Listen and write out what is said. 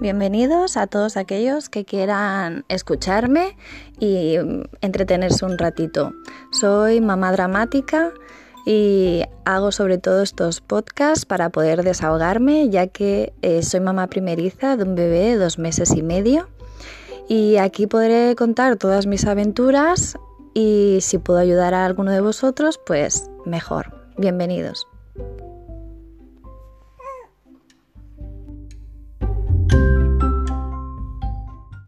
bienvenidos a todos aquellos que quieran escucharme y entretenerse un ratito. Soy mamá dramática y hago sobre todo estos podcasts para poder desahogarme ya que eh, soy mamá primeriza de un bebé de dos meses y medio y aquí podré contar todas mis aventuras y si puedo ayudar a alguno de vosotros pues mejor. Bienvenidos.